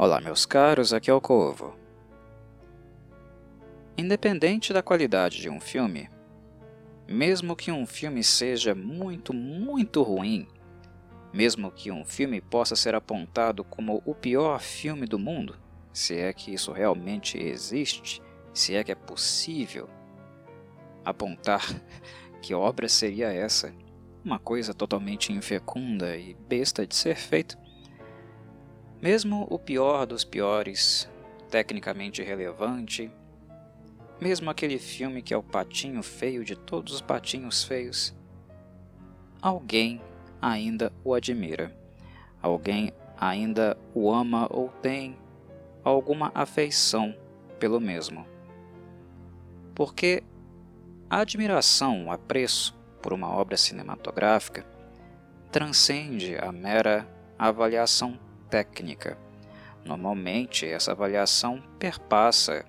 Olá, meus caros, aqui é o Corvo. Independente da qualidade de um filme, mesmo que um filme seja muito, muito ruim, mesmo que um filme possa ser apontado como o pior filme do mundo, se é que isso realmente existe, se é que é possível apontar que obra seria essa, uma coisa totalmente infecunda e besta de ser feito. Mesmo o pior dos piores, tecnicamente relevante, mesmo aquele filme que é o patinho feio de todos os patinhos feios, alguém ainda o admira. Alguém ainda o ama ou tem alguma afeição pelo mesmo. Porque a admiração, o apreço por uma obra cinematográfica transcende a mera avaliação técnica. Normalmente, essa avaliação perpassa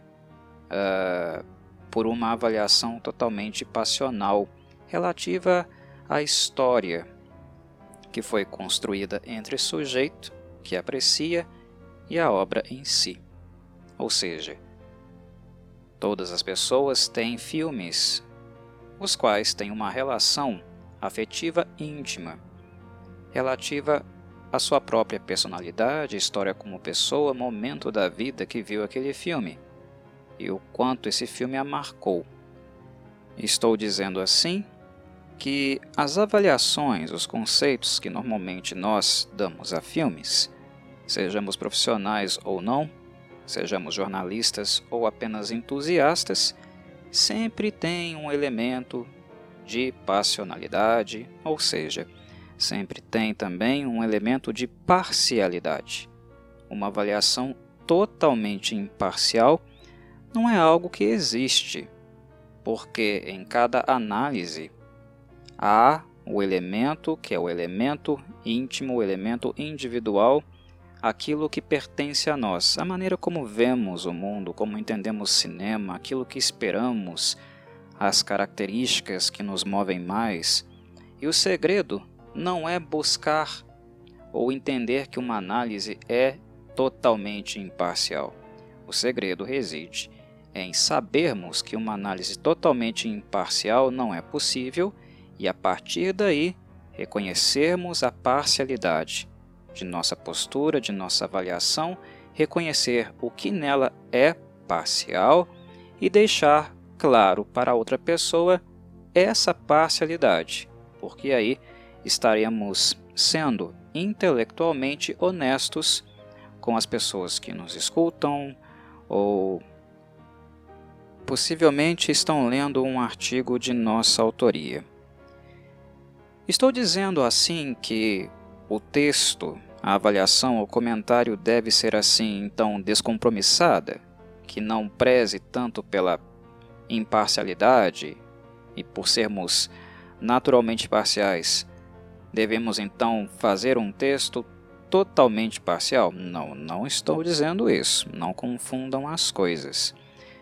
uh, por uma avaliação totalmente passional relativa à história que foi construída entre o sujeito que aprecia e a obra em si. Ou seja, todas as pessoas têm filmes, os quais têm uma relação afetiva íntima, relativa à sua própria personalidade, história como pessoa, momento da vida que viu aquele filme e o quanto esse filme a marcou. Estou dizendo assim que as avaliações, os conceitos que normalmente nós damos a filmes, sejamos profissionais ou não, sejamos jornalistas ou apenas entusiastas, sempre tem um elemento de passionalidade, ou seja, sempre tem também um elemento de parcialidade. Uma avaliação totalmente imparcial não é algo que existe, porque em cada análise há o elemento que é o elemento íntimo, o elemento individual, aquilo que pertence a nós, a maneira como vemos o mundo, como entendemos cinema, aquilo que esperamos, as características que nos movem mais. E o segredo não é buscar ou entender que uma análise é totalmente imparcial. O segredo reside em sabermos que uma análise totalmente imparcial não é possível e, a partir daí, reconhecermos a parcialidade de nossa postura, de nossa avaliação, reconhecer o que nela é parcial e deixar claro para outra pessoa essa parcialidade, porque aí estaremos sendo intelectualmente honestos com as pessoas que nos escutam ou possivelmente estão lendo um artigo de nossa autoria. Estou dizendo assim que o texto, a avaliação, o comentário deve ser assim então descompromissada, que não preze tanto pela imparcialidade e por sermos naturalmente parciais, devemos então fazer um texto totalmente parcial? Não, não estou dizendo isso. Não confundam as coisas.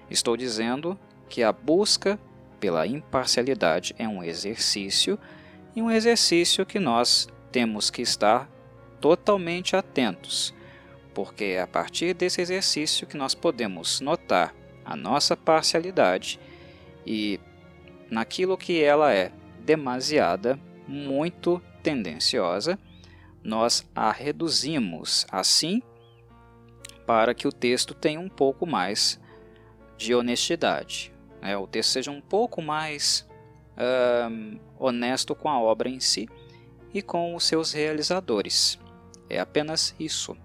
Estou dizendo que a busca pela imparcialidade é um exercício e um exercício que nós temos que estar totalmente atentos, porque é a partir desse exercício que nós podemos notar a nossa parcialidade e naquilo que ela é demasiada, muito tendenciosa, nós a reduzimos assim para que o texto tenha um pouco mais de honestidade. Né? O texto seja um pouco mais uh, honesto com a obra em si e com os seus realizadores. É apenas isso.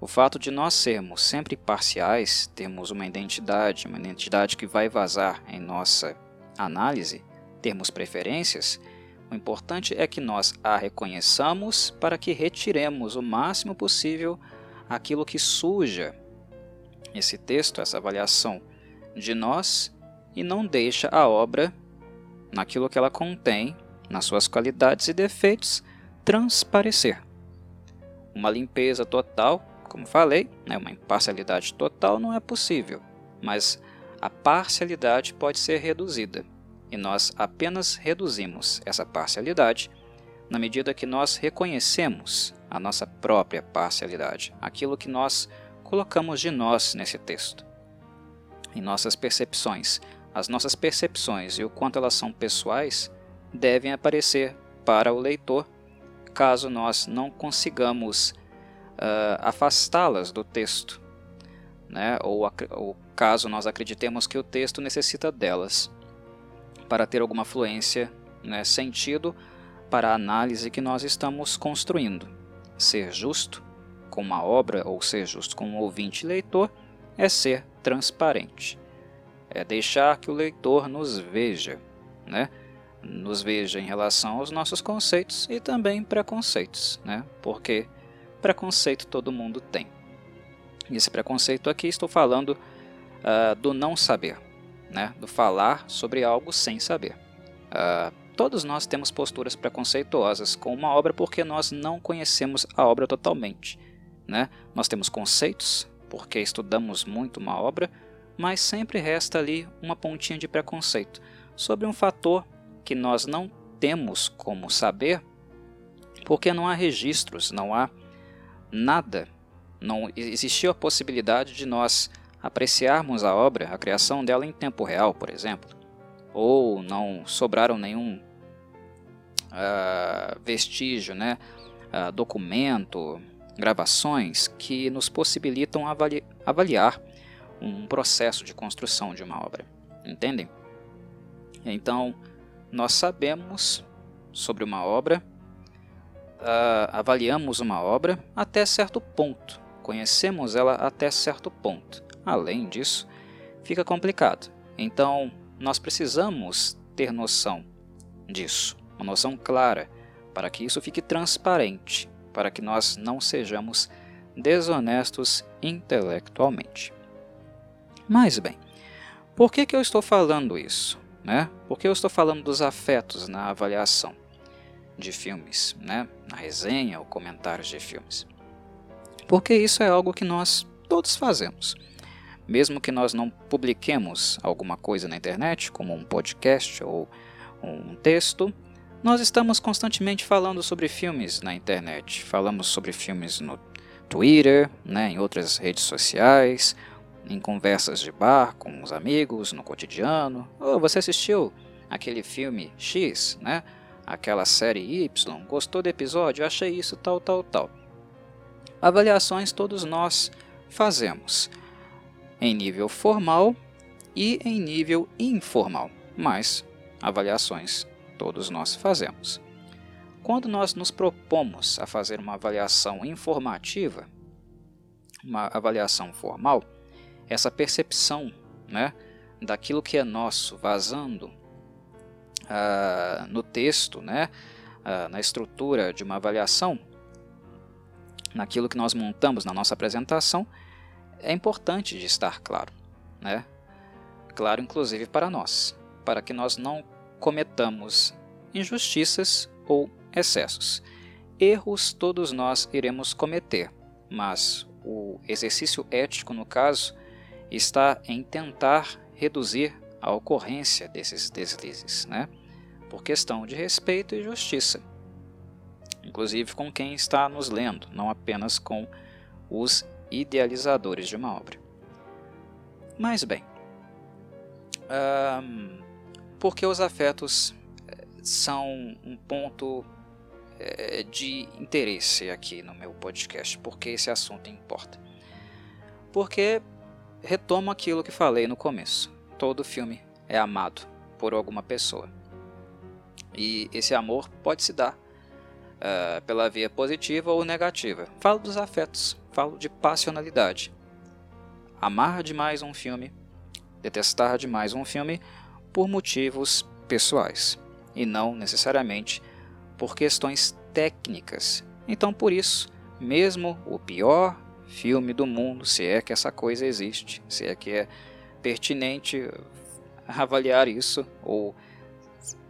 O fato de nós sermos sempre parciais, termos uma identidade, uma identidade que vai vazar em nossa análise, termos preferências, o importante é que nós a reconheçamos para que retiremos o máximo possível aquilo que suja esse texto, essa avaliação de nós e não deixa a obra, naquilo que ela contém, nas suas qualidades e defeitos, transparecer. Uma limpeza total, como falei, né, uma imparcialidade total não é possível, mas a parcialidade pode ser reduzida, e nós apenas reduzimos essa parcialidade na medida que nós reconhecemos a nossa própria parcialidade, aquilo que nós colocamos de nós nesse texto, em nossas percepções. As nossas percepções e o quanto elas são pessoais devem aparecer para o leitor, caso nós não consigamos uh, afastá-las do texto, né? ou, ou caso nós acreditemos que o texto necessita delas para ter alguma fluência, né, sentido para a análise que nós estamos construindo. Ser justo com uma obra ou ser justo com um ouvinte leitor é ser transparente. É deixar que o leitor nos veja, né? nos veja em relação aos nossos conceitos e também preconceitos, né? porque preconceito todo mundo tem. E esse preconceito aqui estou falando uh, do não saber, né? do falar sobre algo sem saber. Uh, todos nós temos posturas preconceituosas com uma obra porque nós não conhecemos a obra totalmente. Né? Nós temos conceitos porque estudamos muito uma obra, mas sempre resta ali uma pontinha de preconceito sobre um fator que nós não temos como saber porque não há registros, não há nada, não existiu a possibilidade de nós apreciarmos a obra, a criação dela em tempo real, por exemplo, ou não sobraram nenhum uh, vestígio, né, uh, documento, gravações que nos possibilitam avali avaliar um processo de construção de uma obra. Entendem? Então, nós sabemos sobre uma obra, uh, avaliamos uma obra até certo ponto, conhecemos ela até certo ponto. Além disso, fica complicado. Então, nós precisamos ter noção disso, uma noção clara, para que isso fique transparente, para que nós não sejamos desonestos intelectualmente. Mas bem, por que, que eu estou falando isso? Né? Por que eu estou falando dos afetos na avaliação de filmes, né? na resenha ou comentários de filmes? Porque isso é algo que nós todos fazemos. Mesmo que nós não publiquemos alguma coisa na internet, como um podcast ou um texto, nós estamos constantemente falando sobre filmes na internet. Falamos sobre filmes no Twitter, né, em outras redes sociais, em conversas de bar com os amigos, no cotidiano. Oh, você assistiu aquele filme X, né? Aquela série Y, gostou do episódio? Achei isso, tal, tal, tal. Avaliações todos nós fazemos em nível formal e em nível informal, mas avaliações todos nós fazemos. Quando nós nos propomos a fazer uma avaliação informativa, uma avaliação formal, essa percepção né, daquilo que é nosso vazando uh, no texto, né, uh, na estrutura de uma avaliação, naquilo que nós montamos na nossa apresentação, é importante de estar claro, né? Claro, inclusive para nós, para que nós não cometamos injustiças ou excessos. Erros todos nós iremos cometer, mas o exercício ético, no caso, está em tentar reduzir a ocorrência desses deslizes, né? por questão de respeito e justiça, inclusive com quem está nos lendo, não apenas com os idealizadores de uma obra. Mas bem, um, porque os afetos eh, são um ponto é, de interesse aqui no meu podcast, porque esse assunto importa. Porque retomo aquilo que falei no começo: todo filme é amado por alguma pessoa. E esse amor pode se dar uh, pela via positiva ou negativa. Falo dos afetos, falo de passionalidade. Amar demais um filme, detestar demais um filme por motivos pessoais e não necessariamente por questões técnicas. Então, por isso, mesmo o pior filme do mundo, se é que essa coisa existe, se é que é pertinente avaliar isso ou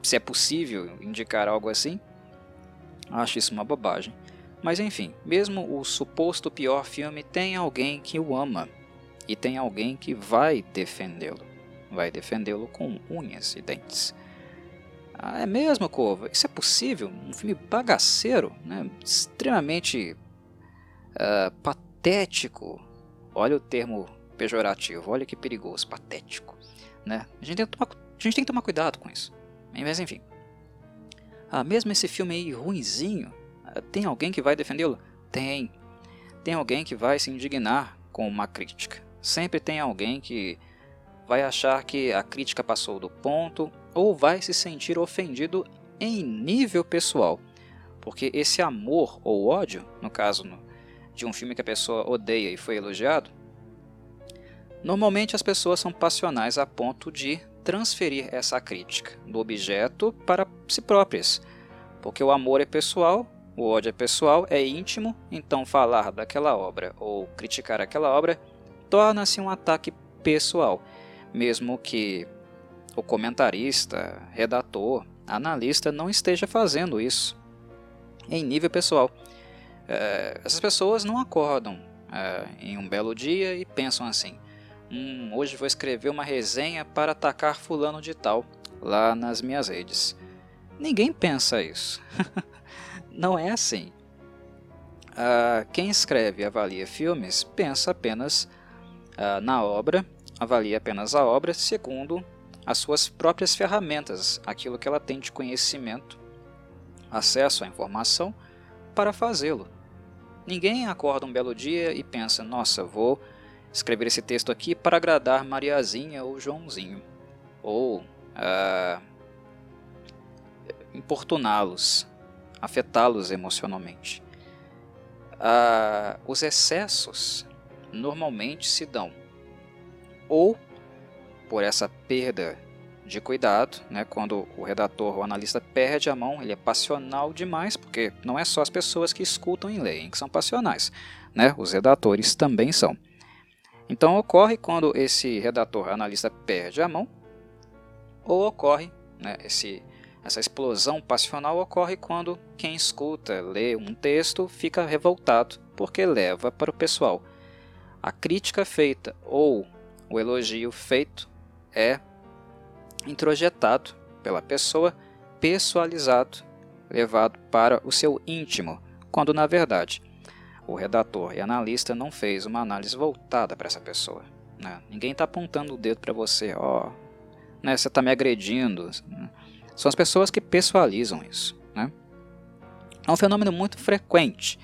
se é possível indicar algo assim, acho isso uma bobagem. Mas enfim, mesmo o suposto pior filme tem alguém que o ama e tem alguém que vai defendê-lo. Vai defendê-lo com unhas e dentes. Ah, é mesmo, Cova? Isso é possível? Um filme bagaceiro, né? extremamente uh, patético, Olha o termo pejorativo, olha que perigoso, patético. Né? A, gente tem que tomar, a gente tem que tomar cuidado com isso. Mas enfim. Ah, mesmo esse filme aí ruinzinho, tem alguém que vai defendê-lo? Tem. Tem alguém que vai se indignar com uma crítica. Sempre tem alguém que vai achar que a crítica passou do ponto ou vai se sentir ofendido em nível pessoal. Porque esse amor ou ódio, no caso de um filme que a pessoa odeia e foi elogiado, normalmente as pessoas são passionais a ponto de transferir essa crítica do objeto para si próprias. Porque o amor é pessoal, o ódio é pessoal, é íntimo, então falar daquela obra ou criticar aquela obra torna-se um ataque pessoal, mesmo que o comentarista, redator, analista não esteja fazendo isso em nível pessoal. É, essas pessoas não acordam é, em um belo dia e pensam assim: hum, hoje vou escrever uma resenha para atacar Fulano de Tal lá nas minhas redes. Ninguém pensa isso. não é assim. Uh, quem escreve e avalia filmes pensa apenas uh, na obra, avalia apenas a obra segundo as suas próprias ferramentas, aquilo que ela tem de conhecimento, acesso à informação para fazê-lo. Ninguém acorda um belo dia e pensa: nossa, vou escrever esse texto aqui para agradar Mariazinha ou Joãozinho, ou uh, importuná-los, afetá-los emocionalmente. Uh, os excessos normalmente se dão ou por essa perda de cuidado, né, quando o redator ou analista perde a mão, ele é passional demais, porque não é só as pessoas que escutam e leem que são passionais, né, os redatores também são. Então ocorre quando esse redator analista perde a mão, ou ocorre, né, esse, essa explosão passional ocorre quando quem escuta, lê um texto, fica revoltado, porque leva para o pessoal. A crítica feita ou o elogio feito é introjetado pela pessoa, pessoalizado, levado para o seu íntimo, quando na verdade o redator e analista não fez uma análise voltada para essa pessoa. Né? Ninguém está apontando o dedo para você, ó, oh, né, você está me agredindo. São as pessoas que pessoalizam isso. Né? É um fenômeno muito frequente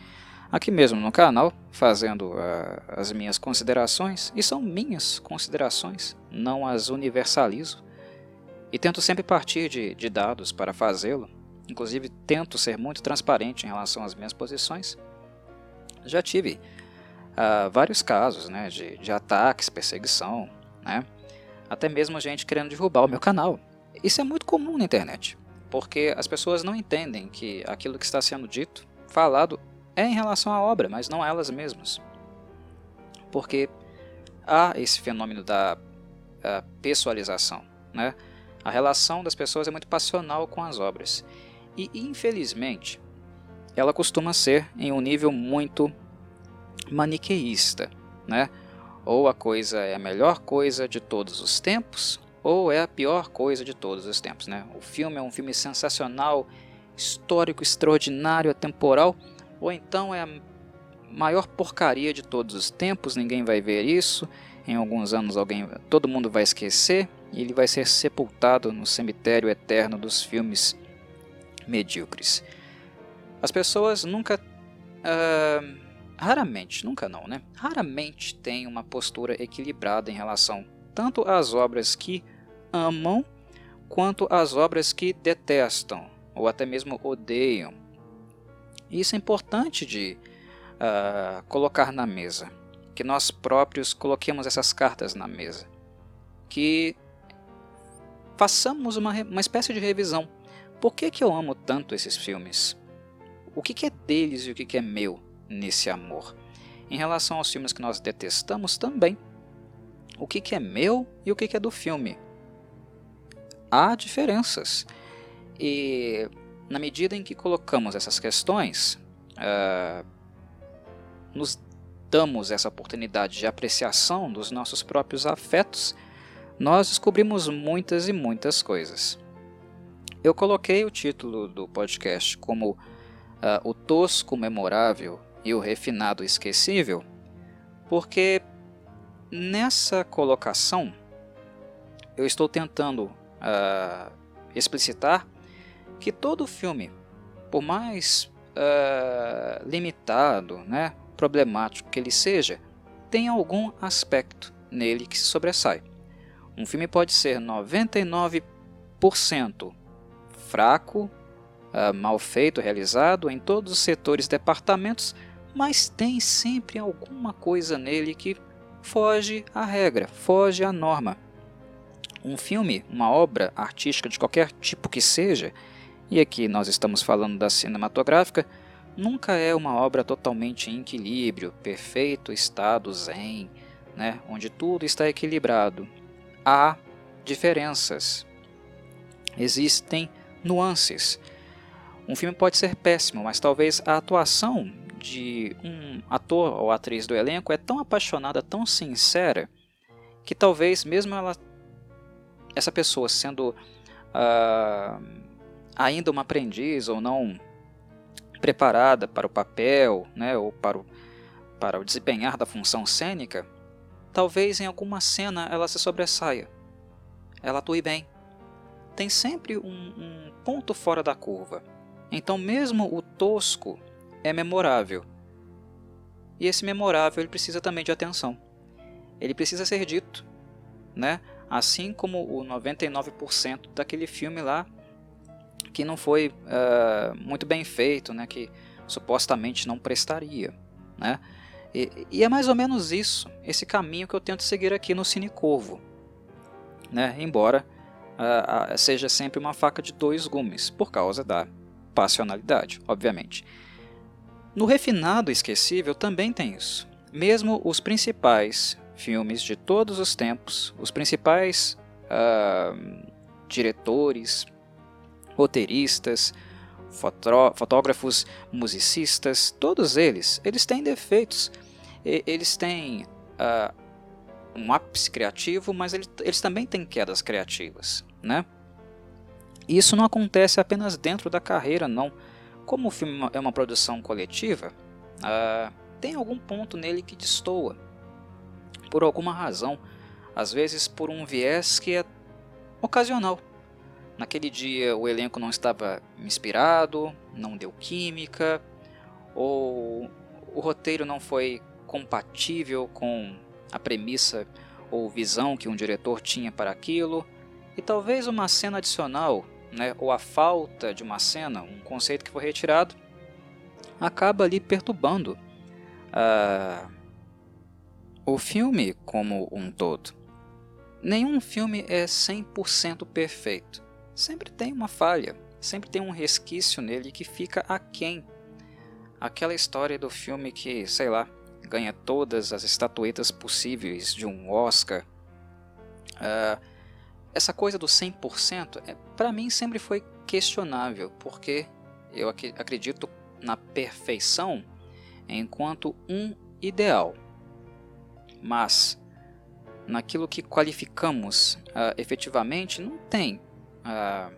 aqui mesmo no canal, fazendo uh, as minhas considerações, e são minhas considerações, não as universalizo, e tento sempre partir de, de dados para fazê-lo, inclusive tento ser muito transparente em relação às minhas posições. Já tive uh, vários casos né, de, de ataques, perseguição, né, até mesmo gente querendo derrubar o meu canal. Isso é muito comum na internet, porque as pessoas não entendem que aquilo que está sendo dito, falado, é em relação à obra, mas não a elas mesmas. Porque há esse fenômeno da pessoalização. Né? A relação das pessoas é muito passional com as obras. E, infelizmente, ela costuma ser em um nível muito maniqueísta. Né? Ou a coisa é a melhor coisa de todos os tempos, ou é a pior coisa de todos os tempos. Né? O filme é um filme sensacional, histórico, extraordinário, atemporal ou então é a maior porcaria de todos os tempos, ninguém vai ver isso. Em alguns anos alguém, todo mundo vai esquecer e ele vai ser sepultado no cemitério eterno dos filmes medíocres. As pessoas nunca, uh, raramente, nunca não, né? Raramente têm uma postura equilibrada em relação tanto às obras que amam quanto às obras que detestam ou até mesmo odeiam isso é importante de uh, colocar na mesa, que nós próprios coloquemos essas cartas na mesa, que façamos uma, uma espécie de revisão. Por que, que eu amo tanto esses filmes? O que, que é deles e o que, que é meu nesse amor? Em relação aos filmes que nós detestamos também, o que, que é meu e o que, que é do filme? Há diferenças. E na medida em que colocamos essas questões, uh, nos damos essa oportunidade de apreciação dos nossos próprios afetos, nós descobrimos muitas e muitas coisas. Eu coloquei o título do podcast como uh, O Tosco Memorável e o Refinado Esquecível, porque nessa colocação, eu estou tentando uh, explicitar que todo filme, por mais uh, limitado, né, problemático que ele seja, tem algum aspecto nele que se sobressai. Um filme pode ser 99% fraco, uh, mal feito, realizado em todos os setores, departamentos, mas tem sempre alguma coisa nele que foge à regra, foge à norma. Um filme, uma obra artística de qualquer tipo que seja, e aqui nós estamos falando da cinematográfica, nunca é uma obra totalmente em equilíbrio, perfeito estado zen, né, onde tudo está equilibrado. Há diferenças, existem nuances. Um filme pode ser péssimo, mas talvez a atuação de um ator ou atriz do elenco é tão apaixonada, tão sincera, que talvez mesmo ela, essa pessoa sendo uh, ainda uma aprendiz ou não preparada para o papel, né, ou para o, para o desempenhar da função cênica, talvez em alguma cena ela se sobressaia. Ela atue bem. Tem sempre um, um ponto fora da curva. Então, mesmo o tosco é memorável. E esse memorável ele precisa também de atenção. Ele precisa ser dito, né? Assim como o 99% daquele filme lá que não foi uh, muito bem feito, né? Que supostamente não prestaria, né? E, e, é mais ou menos isso, esse caminho que eu tento seguir aqui no Cine Corvo, né? Embora uh, seja sempre uma faca de dois gumes, por causa da passionalidade, obviamente. No refinado esquecível também tem isso. Mesmo os principais filmes de todos os tempos, os principais uh, diretores, roteiristas, fotógrafos, musicistas, todos eles, eles têm defeitos. eles têm uh, um ápice criativo, mas eles, também têm quedas criativas, né? Isso não acontece apenas dentro da carreira, não. Como o filme é uma produção coletiva, uh, tem algum ponto nele que destoa, por alguma razão, às vezes por um viés que é ocasional. Naquele dia o elenco não estava inspirado, não deu química, ou o roteiro não foi compatível com a premissa ou visão que um diretor tinha para aquilo, e talvez uma cena adicional, né, ou a falta de uma cena, um conceito que foi retirado, acaba ali perturbando uh, o filme como um todo. Nenhum filme é 100% perfeito sempre tem uma falha, sempre tem um resquício nele que fica aquém. Aquela história do filme que, sei lá, ganha todas as estatuetas possíveis de um Oscar. Uh, essa coisa do 100% é, para mim sempre foi questionável, porque eu ac acredito na perfeição enquanto um ideal. Mas naquilo que qualificamos uh, efetivamente, não tem ah,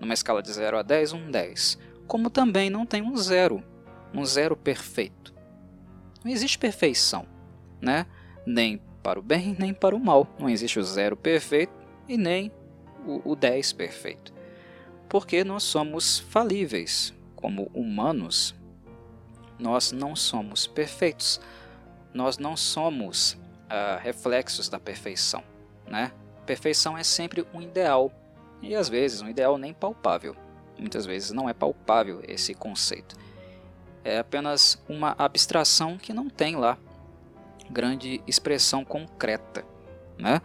numa escala de 0 a 10, um 10. Como também não tem um zero, um zero perfeito. Não existe perfeição, né? nem para o bem nem para o mal. Não existe o zero perfeito e nem o, o 10 perfeito. Porque nós somos falíveis, como humanos. Nós não somos perfeitos. Nós não somos uh, reflexos da perfeição. Né? Perfeição é sempre um ideal e às vezes um ideal nem palpável. Muitas vezes não é palpável esse conceito. É apenas uma abstração que não tem lá grande expressão concreta. Né?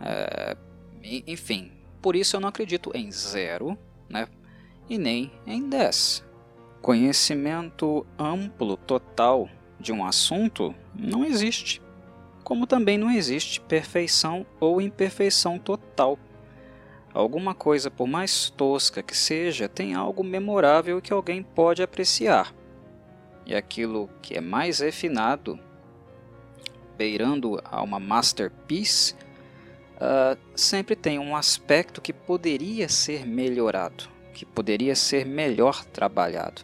É, enfim, por isso eu não acredito em zero né? e nem em 10. Conhecimento amplo, total de um assunto não existe, como também não existe perfeição ou imperfeição total Alguma coisa, por mais tosca que seja, tem algo memorável que alguém pode apreciar. E aquilo que é mais refinado, beirando a uma masterpiece, uh, sempre tem um aspecto que poderia ser melhorado, que poderia ser melhor trabalhado.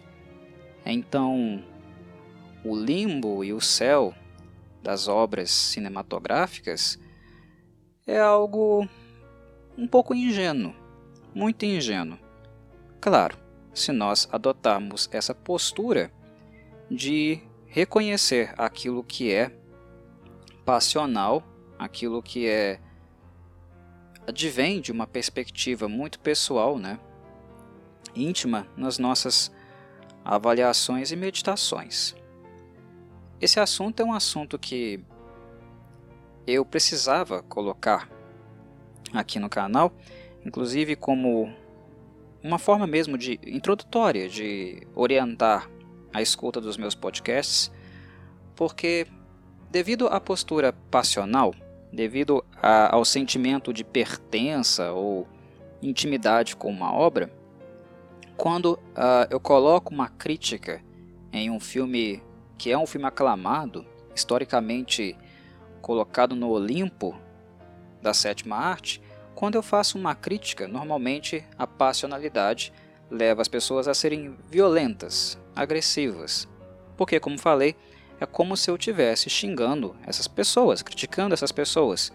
Então, o limbo e o céu das obras cinematográficas é algo um pouco ingênuo, muito ingênuo. Claro, se nós adotarmos essa postura de reconhecer aquilo que é passional, aquilo que é advém de uma perspectiva muito pessoal, né? íntima nas nossas avaliações e meditações. Esse assunto é um assunto que eu precisava colocar aqui no canal, inclusive como uma forma mesmo de introdutória de orientar a escuta dos meus podcasts, porque devido à postura passional, devido a, ao sentimento de pertença ou intimidade com uma obra, quando uh, eu coloco uma crítica em um filme que é um filme aclamado, historicamente colocado no Olimpo da sétima arte, quando eu faço uma crítica, normalmente a passionalidade leva as pessoas a serem violentas, agressivas. Porque, como falei, é como se eu estivesse xingando essas pessoas, criticando essas pessoas.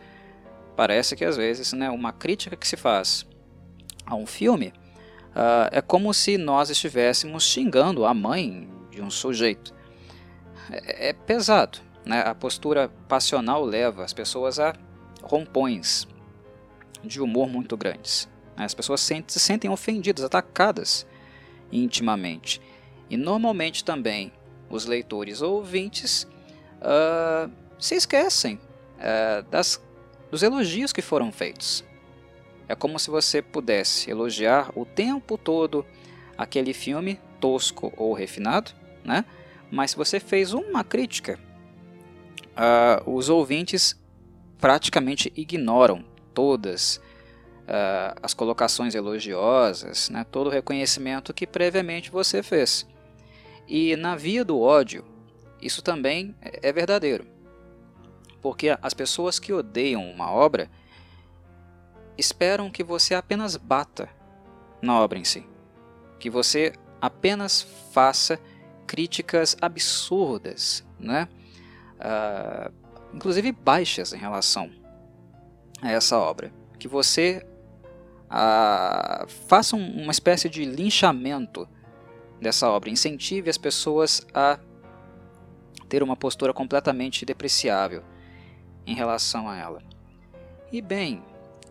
Parece que às vezes né, uma crítica que se faz a um filme uh, é como se nós estivéssemos xingando a mãe de um sujeito é, é pesado. Né? A postura passional leva as pessoas a rompões de humor muito grandes. Né? As pessoas se sentem ofendidas, atacadas intimamente. E normalmente também os leitores ou ouvintes uh, se esquecem uh, das, dos elogios que foram feitos. É como se você pudesse elogiar o tempo todo aquele filme tosco ou refinado, né? Mas se você fez uma crítica, uh, os ouvintes praticamente ignoram todas uh, as colocações elogiosas, né, todo o reconhecimento que previamente você fez. E na via do ódio, isso também é verdadeiro. Porque as pessoas que odeiam uma obra esperam que você apenas bata na obra em si, que você apenas faça críticas absurdas, né? Uh, inclusive baixas em relação a essa obra. Que você uh, faça um, uma espécie de linchamento dessa obra, incentive as pessoas a ter uma postura completamente depreciável em relação a ela. E bem,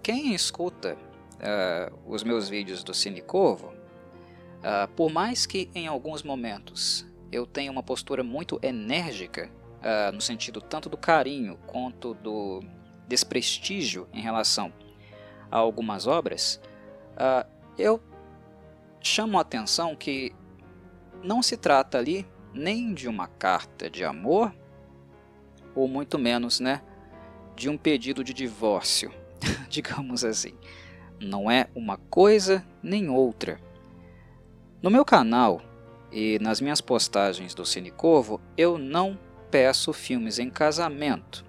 quem escuta uh, os meus vídeos do Cine Corvo Uh, por mais que em alguns momentos eu tenha uma postura muito enérgica, uh, no sentido tanto do carinho quanto do desprestígio em relação a algumas obras, uh, eu chamo a atenção que não se trata ali nem de uma carta de amor, ou muito menos né, de um pedido de divórcio, digamos assim. Não é uma coisa nem outra no meu canal e nas minhas postagens do Cine Corvo, eu não peço filmes em casamento.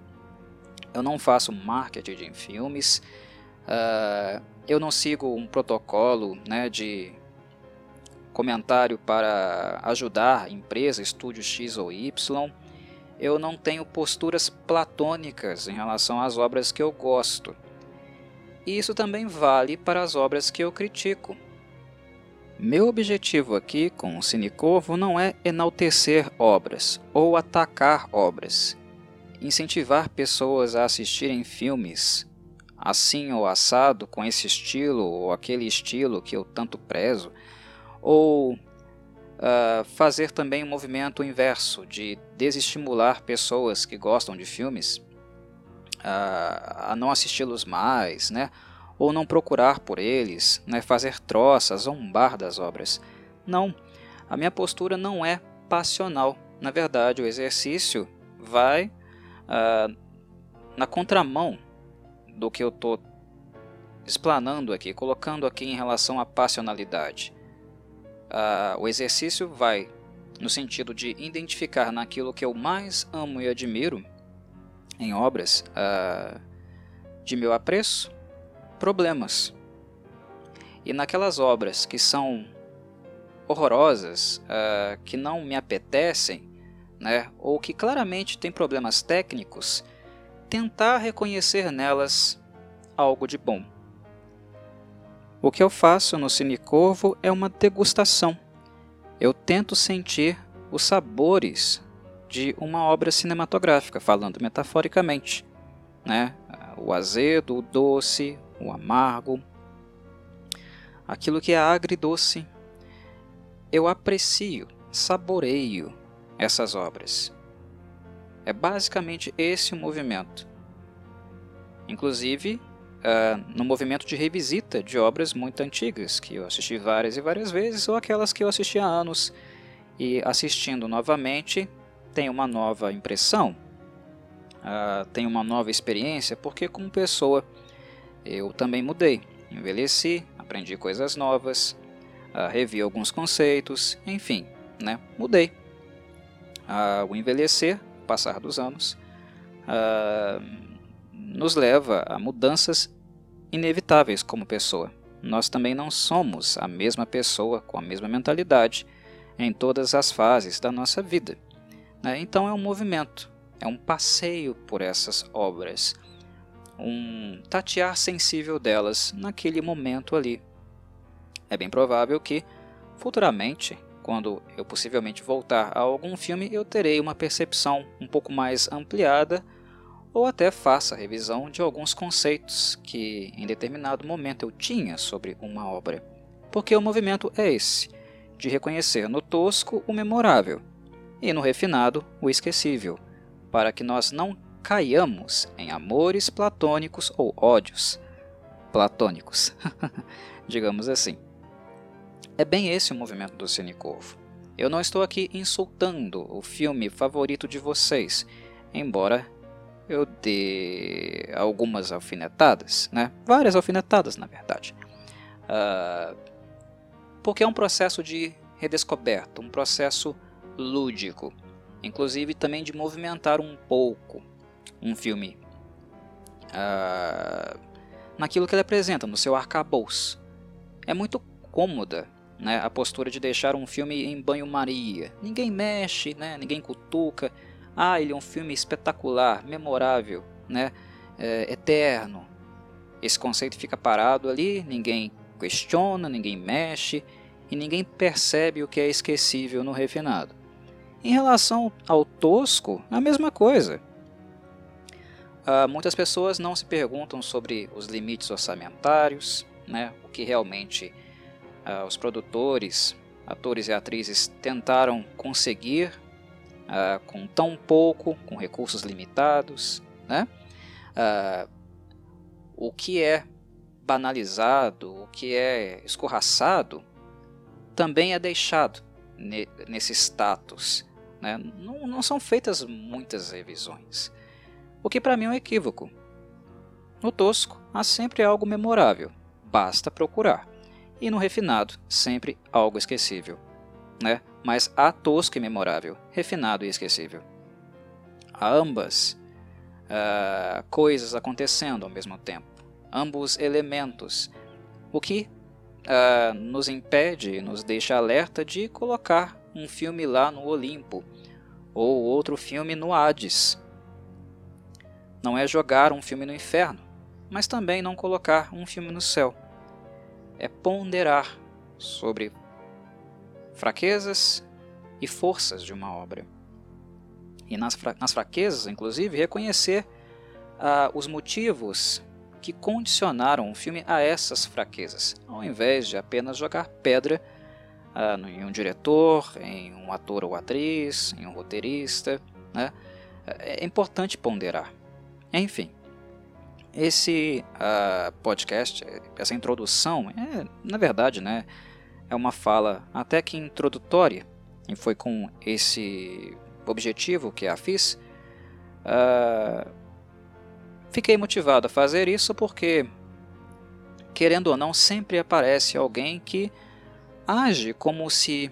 Eu não faço marketing de filmes, uh, eu não sigo um protocolo né, de comentário para ajudar empresa, estúdio X ou Y. Eu não tenho posturas platônicas em relação às obras que eu gosto. E isso também vale para as obras que eu critico. Meu objetivo aqui com o Cinecorvo não é enaltecer obras ou atacar obras, incentivar pessoas a assistirem filmes assim ou assado, com esse estilo ou aquele estilo que eu tanto prezo, ou uh, fazer também um movimento inverso de desestimular pessoas que gostam de filmes uh, a não assisti-los mais, né? Ou não procurar por eles, né, fazer troças, zombar das obras. Não, a minha postura não é passional. Na verdade, o exercício vai uh, na contramão do que eu estou explanando aqui, colocando aqui em relação à passionalidade. Uh, o exercício vai no sentido de identificar naquilo que eu mais amo e admiro em obras uh, de meu apreço problemas. E naquelas obras que são horrorosas, uh, que não me apetecem, né, ou que claramente tem problemas técnicos, tentar reconhecer nelas algo de bom. O que eu faço no Cine Corvo é uma degustação. Eu tento sentir os sabores de uma obra cinematográfica, falando metaforicamente. Né? O azedo, o doce, o amargo, aquilo que é agridoce. Eu aprecio, saboreio essas obras. É basicamente esse o movimento. Inclusive, uh, no movimento de revisita de obras muito antigas, que eu assisti várias e várias vezes, ou aquelas que eu assisti há anos, e assistindo novamente, tem uma nova impressão, uh, tem uma nova experiência, porque como pessoa eu também mudei, envelheci, aprendi coisas novas, uh, revi alguns conceitos, enfim, né, mudei. Uh, o envelhecer passar dos anos, uh, nos leva a mudanças inevitáveis como pessoa. Nós também não somos a mesma pessoa com a mesma mentalidade em todas as fases da nossa vida. Né? Então é um movimento, é um passeio por essas obras, um tatear sensível delas naquele momento ali. É bem provável que, futuramente, quando eu possivelmente voltar a algum filme, eu terei uma percepção um pouco mais ampliada ou até faça revisão de alguns conceitos que em determinado momento eu tinha sobre uma obra. Porque o movimento é esse, de reconhecer no tosco o memorável e no refinado o esquecível, para que nós não caiamos em amores platônicos ou ódios platônicos, digamos assim. É bem esse o movimento do Cine. Eu não estou aqui insultando o filme favorito de vocês, embora eu dê algumas alfinetadas, né? várias alfinetadas na verdade, uh, porque é um processo de redescoberta, um processo lúdico, inclusive também de movimentar um pouco um filme uh, naquilo que ele apresenta, no seu arcabouço. É muito cômoda né, a postura de deixar um filme em banho-maria. Ninguém mexe, né, ninguém cutuca. Ah, ele é um filme espetacular, memorável, né, é, eterno. Esse conceito fica parado ali, ninguém questiona, ninguém mexe e ninguém percebe o que é esquecível no refinado. Em relação ao tosco, a mesma coisa. Uh, muitas pessoas não se perguntam sobre os limites orçamentários, né, o que realmente uh, os produtores, atores e atrizes tentaram conseguir uh, com tão pouco, com recursos limitados. Né? O que é banalizado, o que é escorraçado, também é deixado ne nesse status. Né? Não, não são feitas muitas revisões. O que para mim é um equívoco. No tosco, há sempre algo memorável, basta procurar e no refinado, sempre algo esquecível. Né? Mas há tosco e memorável, refinado e esquecível. Há ambas uh, coisas acontecendo ao mesmo tempo, ambos elementos, o que uh, nos impede nos deixa alerta de colocar um filme lá no Olimpo ou outro filme no Hades. Não é jogar um filme no inferno, mas também não colocar um filme no céu é ponderar sobre fraquezas e forças de uma obra. E nas, fra nas fraquezas, inclusive, reconhecer ah, os motivos que condicionaram o filme a essas fraquezas, ao invés de apenas jogar pedra ah, em um diretor, em um ator ou atriz, em um roteirista. Né? É importante ponderar. Enfim, esse uh, podcast, essa introdução, é, na verdade, né, é uma fala até que introdutória, e foi com esse objetivo que a fiz. Uh, fiquei motivado a fazer isso porque, querendo ou não, sempre aparece alguém que age como se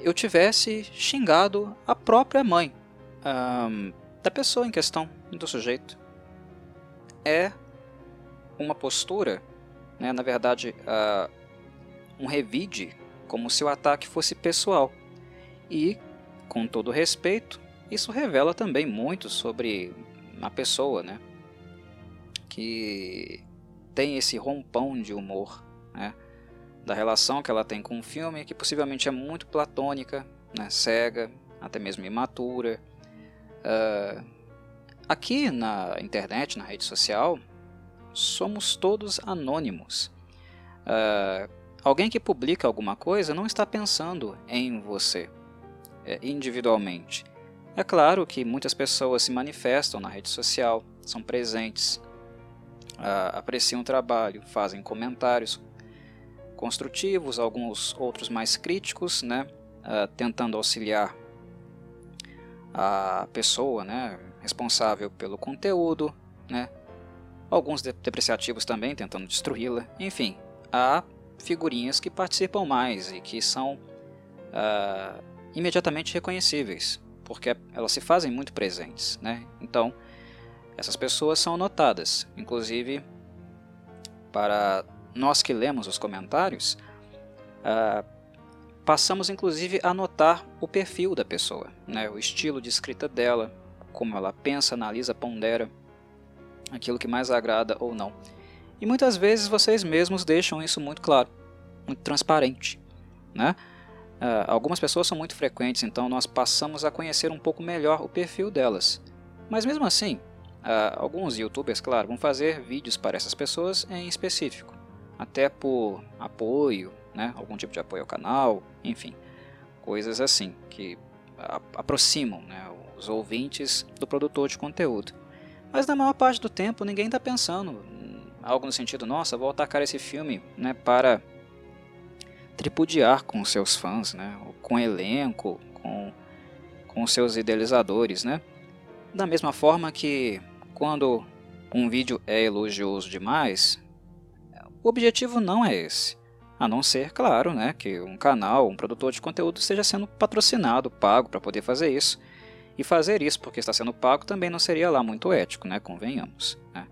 eu tivesse xingado a própria mãe da pessoa em questão, do sujeito é uma postura, né, na verdade, uh, um revide, como se o ataque fosse pessoal. E com todo respeito, isso revela também muito sobre a pessoa, né? Que tem esse rompão de humor, né? Da relação que ela tem com o filme, que possivelmente é muito platônica, né? cega, até mesmo imatura. Uh, aqui na internet, na rede social, somos todos anônimos. Uh, alguém que publica alguma coisa não está pensando em você é, individualmente. É claro que muitas pessoas se manifestam na rede social, são presentes, uh, apreciam o trabalho, fazem comentários construtivos, alguns outros mais críticos, né, tentando auxiliar a pessoa né, responsável pelo conteúdo, né, alguns depreciativos também tentando destruí-la, enfim, há figurinhas que participam mais e que são uh, imediatamente reconhecíveis, porque elas se fazem muito presentes. Né? Então, essas pessoas são notadas, inclusive para nós que lemos os comentários, uh, passamos inclusive a notar o perfil da pessoa, né? o estilo de escrita dela, como ela pensa, analisa, pondera aquilo que mais agrada ou não. E muitas vezes vocês mesmos deixam isso muito claro, muito transparente. Né? Uh, algumas pessoas são muito frequentes, então nós passamos a conhecer um pouco melhor o perfil delas. Mas mesmo assim, uh, alguns youtubers, claro, vão fazer vídeos para essas pessoas em específico, até por apoio, né? algum tipo de apoio ao canal, enfim, coisas assim que aproximam né, os ouvintes do produtor de conteúdo. Mas na maior parte do tempo ninguém está pensando algo no sentido, nossa, vou atacar esse filme né, para tripudiar com seus fãs, né, com o elenco, com, com seus idealizadores. Né? Da mesma forma que quando um vídeo é elogioso demais, o objetivo não é esse. A não ser, claro, né, que um canal, um produtor de conteúdo esteja sendo patrocinado, pago para poder fazer isso. E fazer isso porque está sendo pago também não seria lá muito ético, né? Convenhamos. Né?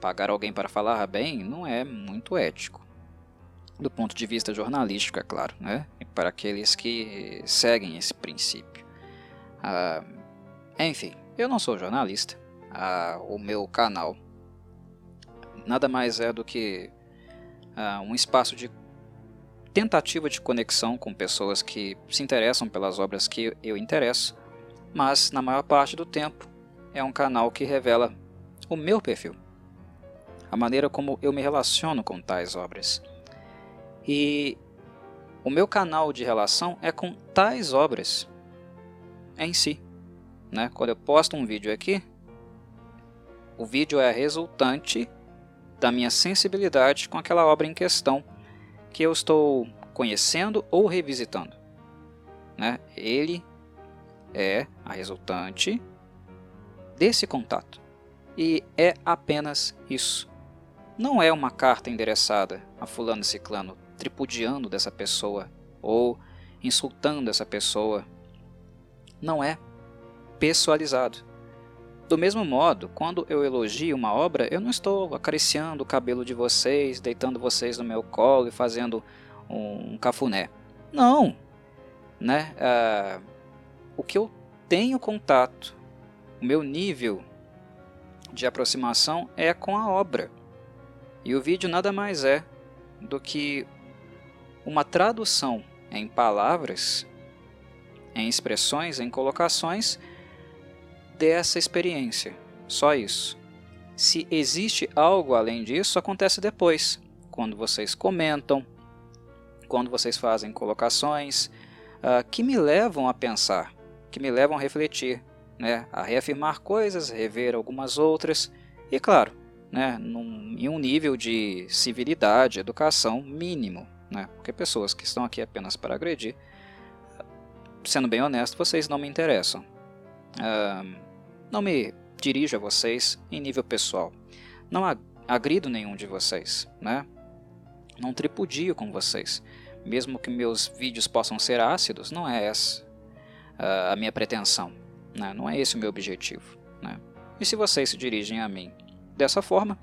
Pagar alguém para falar bem não é muito ético. Do ponto de vista jornalístico, é claro, né? E para aqueles que seguem esse princípio. Ah, enfim, eu não sou jornalista. Ah, o meu canal nada mais é do que ah, um espaço de tentativa de conexão com pessoas que se interessam pelas obras que eu interesso mas na maior parte do tempo é um canal que revela o meu perfil, a maneira como eu me relaciono com tais obras. E o meu canal de relação é com tais obras em si. Né? Quando eu posto um vídeo aqui, o vídeo é resultante da minha sensibilidade com aquela obra em questão que eu estou conhecendo ou revisitando. Né? Ele é a resultante desse contato. E é apenas isso. Não é uma carta endereçada a fulano ciclano tripudiando dessa pessoa ou insultando essa pessoa. Não é pessoalizado. Do mesmo modo, quando eu elogio uma obra, eu não estou acariciando o cabelo de vocês, deitando vocês no meu colo e fazendo um cafuné. Não! Né? Uh, o que eu tenho contato, o meu nível de aproximação é com a obra. E o vídeo nada mais é do que uma tradução em palavras, em expressões, em colocações dessa experiência. Só isso. Se existe algo além disso, acontece depois, quando vocês comentam, quando vocês fazem colocações uh, que me levam a pensar que me levam a refletir, né, a reafirmar coisas, rever algumas outras e, claro, né, num, em um nível de civilidade, educação mínimo, né, porque pessoas que estão aqui apenas para agredir, sendo bem honesto, vocês não me interessam. Uh, não me dirijo a vocês em nível pessoal. Não agrido nenhum de vocês, né? Não tripudio com vocês. Mesmo que meus vídeos possam ser ácidos, não é essa a minha pretensão. Né? Não é esse o meu objetivo. Né? E se vocês se dirigem a mim dessa forma,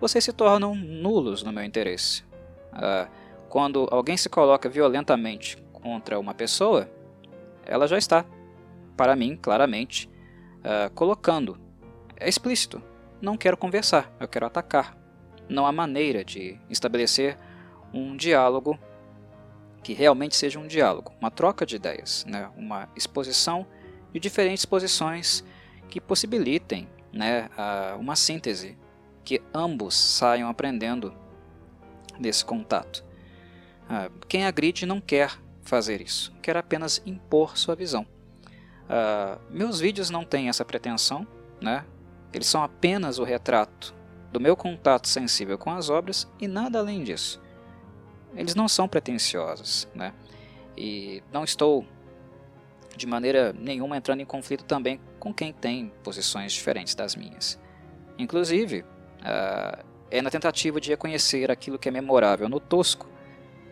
vocês se tornam nulos no meu interesse. Uh, quando alguém se coloca violentamente contra uma pessoa, ela já está para mim, claramente, uh, colocando, é explícito, não quero conversar, eu quero atacar. Não há maneira de estabelecer um diálogo que realmente seja um diálogo, uma troca de ideias, né? uma exposição de diferentes posições que possibilitem né, uma síntese, que ambos saiam aprendendo desse contato. Ah, quem agride não quer fazer isso, quer apenas impor sua visão. Uh, meus vídeos não têm essa pretensão, né? eles são apenas o retrato do meu contato sensível com as obras e nada além disso. Eles não são pretensiosos, né? e não estou de maneira nenhuma entrando em conflito também com quem tem posições diferentes das minhas. Inclusive, uh, é na tentativa de reconhecer aquilo que é memorável no tosco,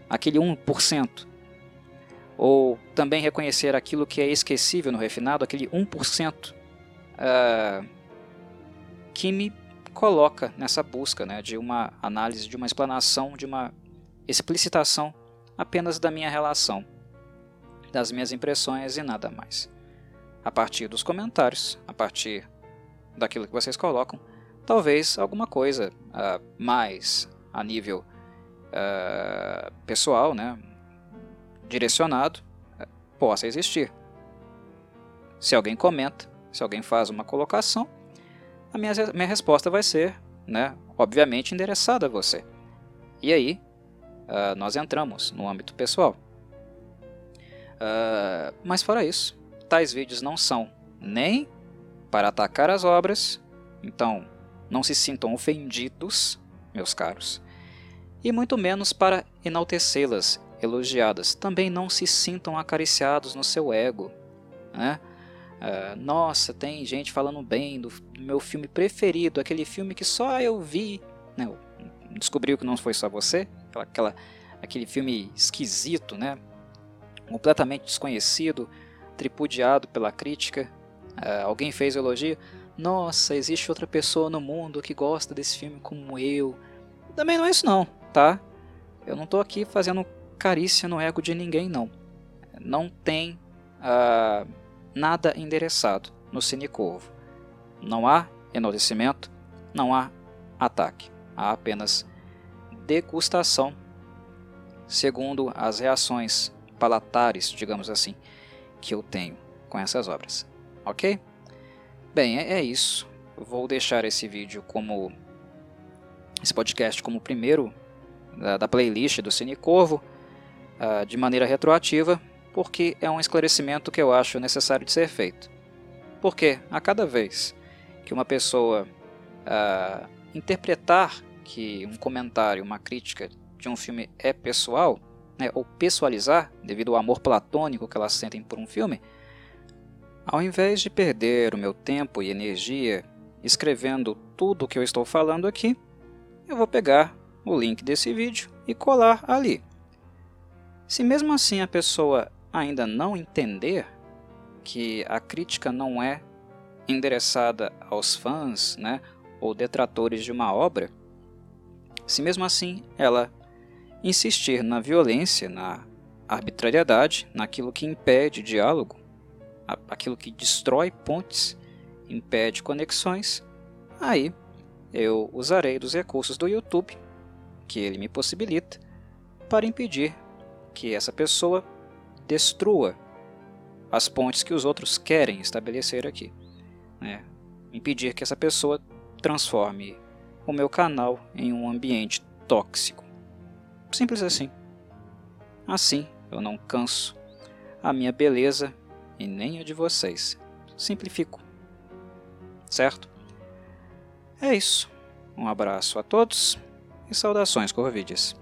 aquele 1%, ou também reconhecer aquilo que é esquecível no refinado, aquele 1%, uh, ah, que me coloca nessa busca né, de uma análise, de uma explanação, de uma explicitação apenas da minha relação, das minhas impressões e nada mais. A partir dos comentários, a partir daquilo que vocês colocam, talvez alguma coisa uh, mais a nível uh, pessoal, né, direcionado, uh, possa existir. Se alguém comenta, se alguém faz uma colocação, a minha, minha resposta vai ser, né, obviamente, endereçada a você. E aí, nós entramos no âmbito pessoal. mas fora isso, tais vídeos não são nem para atacar as obras, então não se sintam ofendidos, meus caros, e muito menos para enaltecê-las, elogiadas. Também não se sintam acariciados no seu ego. Né? Uh, nossa, tem gente falando bem do, do, meu filme preferido, aquele filme que só eu vi. Né? Descobriu que não foi só você, aquela, aquela, aquele filme esquisito, né? completamente desconhecido, tripudiado pela crítica. Uh, alguém fez elogio nossa, existe outra pessoa no mundo que gosta desse filme como eu. Também não é isso não, tá? Eu não estou aqui fazendo carícia no ego de ninguém não. Não tem uh, nada endereçado no Cinecorvo. Não há enaltecimento, não há ataque. Há apenas degustação segundo as reações palatares, digamos assim, que eu tenho com essas obras. Ok? Bem, é, é isso. vou deixar esse vídeo como esse podcast como o primeiro da, da playlist do Cine Corvo uh, de maneira retroativa, porque é um esclarecimento que eu acho necessário de ser feito. Porque a cada vez que uma pessoa uh, interpretar que um comentário, uma crítica de um filme é pessoal, né, ou pessoalizar devido ao amor platônico que elas sentem por um filme, ao invés de perder o meu tempo e energia escrevendo tudo o que eu estou falando aqui, eu vou pegar o link desse vídeo e colar ali. Se mesmo assim a pessoa ainda não entender que a crítica não é endereçada aos fãs né, ou detratores de uma obra, se mesmo assim ela insistir na violência, na arbitrariedade, naquilo que impede diálogo, aquilo que destrói pontes, impede conexões, aí eu usarei dos recursos do YouTube que ele me possibilita para impedir que essa pessoa destrua as pontes que os outros querem estabelecer aqui. Né? Impedir que essa pessoa transforme o meu canal em um ambiente tóxico. Simples assim. Assim eu não canso a minha beleza e nem a de vocês. Simplifico. Certo? É isso. Um abraço a todos e saudações Corvides.